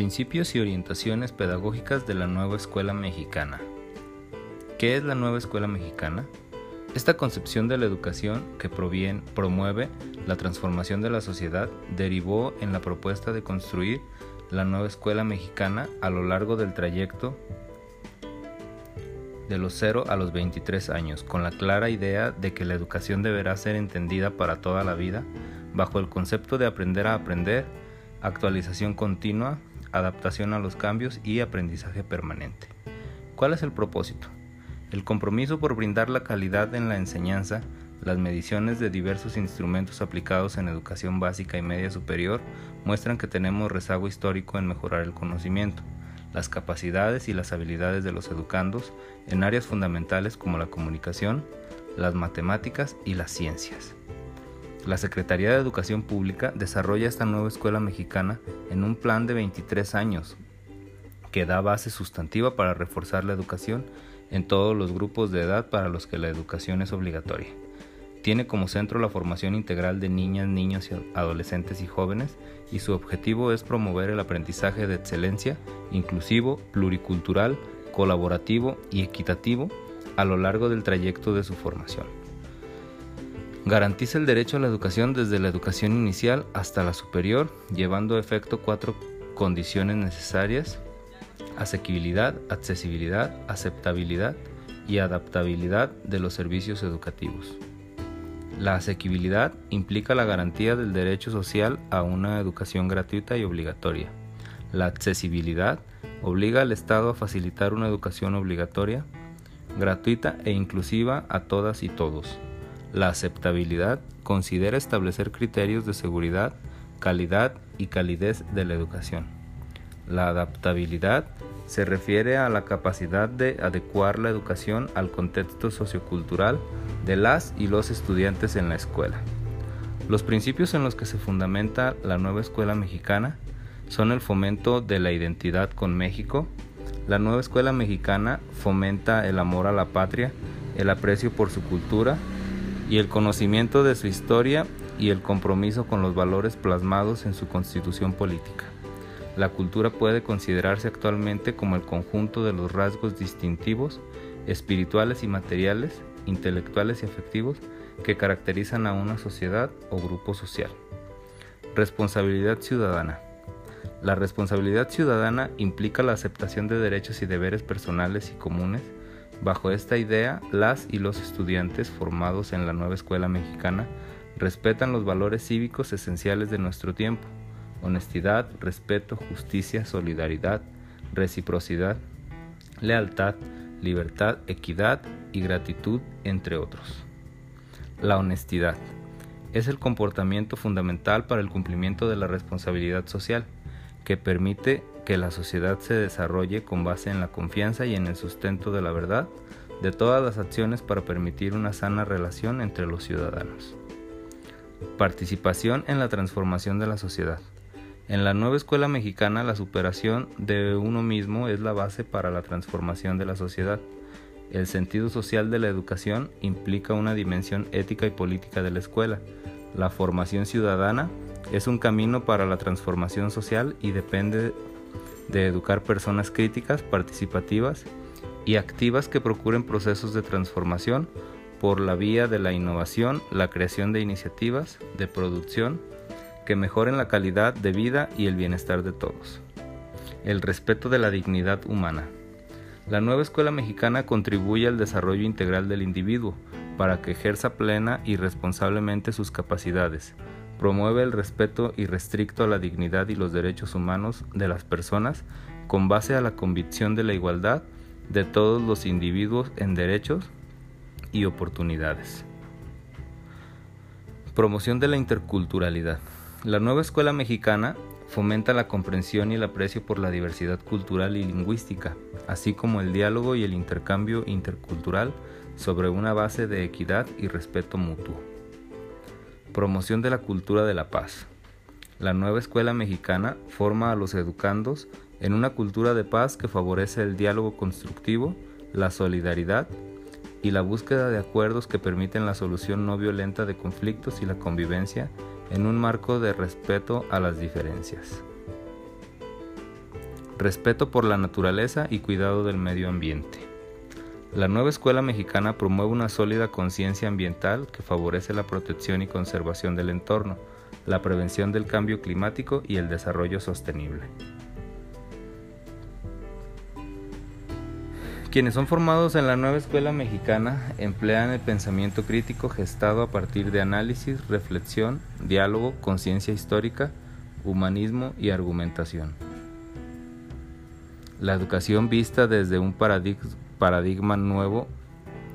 Principios y orientaciones pedagógicas de la nueva escuela mexicana. ¿Qué es la nueva escuela mexicana? Esta concepción de la educación que proviene, promueve la transformación de la sociedad derivó en la propuesta de construir la nueva escuela mexicana a lo largo del trayecto de los 0 a los 23 años, con la clara idea de que la educación deberá ser entendida para toda la vida, bajo el concepto de aprender a aprender, actualización continua, adaptación a los cambios y aprendizaje permanente. ¿Cuál es el propósito? El compromiso por brindar la calidad en la enseñanza, las mediciones de diversos instrumentos aplicados en educación básica y media superior muestran que tenemos rezago histórico en mejorar el conocimiento, las capacidades y las habilidades de los educandos en áreas fundamentales como la comunicación, las matemáticas y las ciencias. La Secretaría de Educación Pública desarrolla esta nueva escuela mexicana en un plan de 23 años que da base sustantiva para reforzar la educación en todos los grupos de edad para los que la educación es obligatoria. Tiene como centro la formación integral de niñas, niños, adolescentes y jóvenes y su objetivo es promover el aprendizaje de excelencia, inclusivo, pluricultural, colaborativo y equitativo a lo largo del trayecto de su formación. Garantiza el derecho a la educación desde la educación inicial hasta la superior, llevando a efecto cuatro condiciones necesarias, asequibilidad, accesibilidad, aceptabilidad y adaptabilidad de los servicios educativos. La asequibilidad implica la garantía del derecho social a una educación gratuita y obligatoria. La accesibilidad obliga al Estado a facilitar una educación obligatoria, gratuita e inclusiva a todas y todos. La aceptabilidad considera establecer criterios de seguridad, calidad y calidez de la educación. La adaptabilidad se refiere a la capacidad de adecuar la educación al contexto sociocultural de las y los estudiantes en la escuela. Los principios en los que se fundamenta la nueva escuela mexicana son el fomento de la identidad con México, la nueva escuela mexicana fomenta el amor a la patria, el aprecio por su cultura, y el conocimiento de su historia y el compromiso con los valores plasmados en su constitución política. La cultura puede considerarse actualmente como el conjunto de los rasgos distintivos, espirituales y materiales, intelectuales y afectivos que caracterizan a una sociedad o grupo social. Responsabilidad ciudadana. La responsabilidad ciudadana implica la aceptación de derechos y deberes personales y comunes Bajo esta idea, las y los estudiantes formados en la nueva escuela mexicana respetan los valores cívicos esenciales de nuestro tiempo, honestidad, respeto, justicia, solidaridad, reciprocidad, lealtad, libertad, equidad y gratitud, entre otros. La honestidad es el comportamiento fundamental para el cumplimiento de la responsabilidad social, que permite que la sociedad se desarrolle con base en la confianza y en el sustento de la verdad de todas las acciones para permitir una sana relación entre los ciudadanos. Participación en la transformación de la sociedad. En la nueva escuela mexicana la superación de uno mismo es la base para la transformación de la sociedad. El sentido social de la educación implica una dimensión ética y política de la escuela. La formación ciudadana es un camino para la transformación social y depende de educar personas críticas, participativas y activas que procuren procesos de transformación por la vía de la innovación, la creación de iniciativas de producción que mejoren la calidad de vida y el bienestar de todos. El respeto de la dignidad humana. La nueva escuela mexicana contribuye al desarrollo integral del individuo para que ejerza plena y responsablemente sus capacidades, promueve el respeto irrestricto a la dignidad y los derechos humanos de las personas con base a la convicción de la igualdad de todos los individuos en derechos y oportunidades. Promoción de la interculturalidad. La nueva escuela mexicana fomenta la comprensión y el aprecio por la diversidad cultural y lingüística, así como el diálogo y el intercambio intercultural sobre una base de equidad y respeto mutuo. Promoción de la cultura de la paz. La nueva escuela mexicana forma a los educandos en una cultura de paz que favorece el diálogo constructivo, la solidaridad y la búsqueda de acuerdos que permiten la solución no violenta de conflictos y la convivencia en un marco de respeto a las diferencias. respeto por la naturaleza y cuidado del medio ambiente. La nueva escuela mexicana promueve una sólida conciencia ambiental que favorece la protección y conservación del entorno, la prevención del cambio climático y el desarrollo sostenible. Quienes son formados en la nueva escuela mexicana emplean el pensamiento crítico gestado a partir de análisis, reflexión, diálogo, conciencia histórica, humanismo y argumentación. La educación vista desde un paradigma nuevo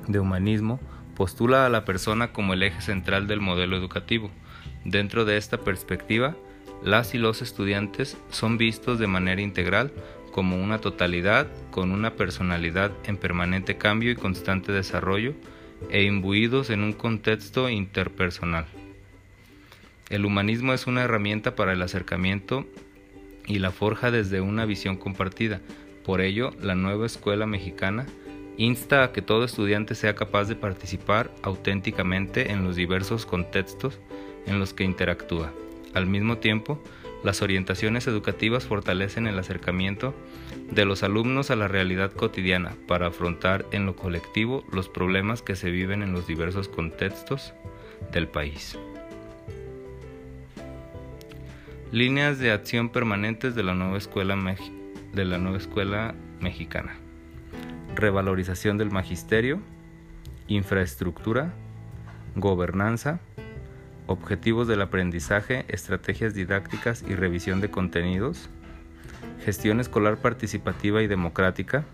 de humanismo postula a la persona como el eje central del modelo educativo. Dentro de esta perspectiva, las y los estudiantes son vistos de manera integral como una totalidad con una personalidad en permanente cambio y constante desarrollo e imbuidos en un contexto interpersonal. El humanismo es una herramienta para el acercamiento y la forja desde una visión compartida. Por ello, la nueva escuela mexicana insta a que todo estudiante sea capaz de participar auténticamente en los diversos contextos en los que interactúa. Al mismo tiempo, las orientaciones educativas fortalecen el acercamiento de los alumnos a la realidad cotidiana para afrontar en lo colectivo los problemas que se viven en los diversos contextos del país. Líneas de acción permanentes de la nueva escuela, de la nueva escuela mexicana. Revalorización del magisterio, infraestructura, gobernanza, objetivos del aprendizaje, estrategias didácticas y revisión de contenidos, gestión escolar participativa y democrática,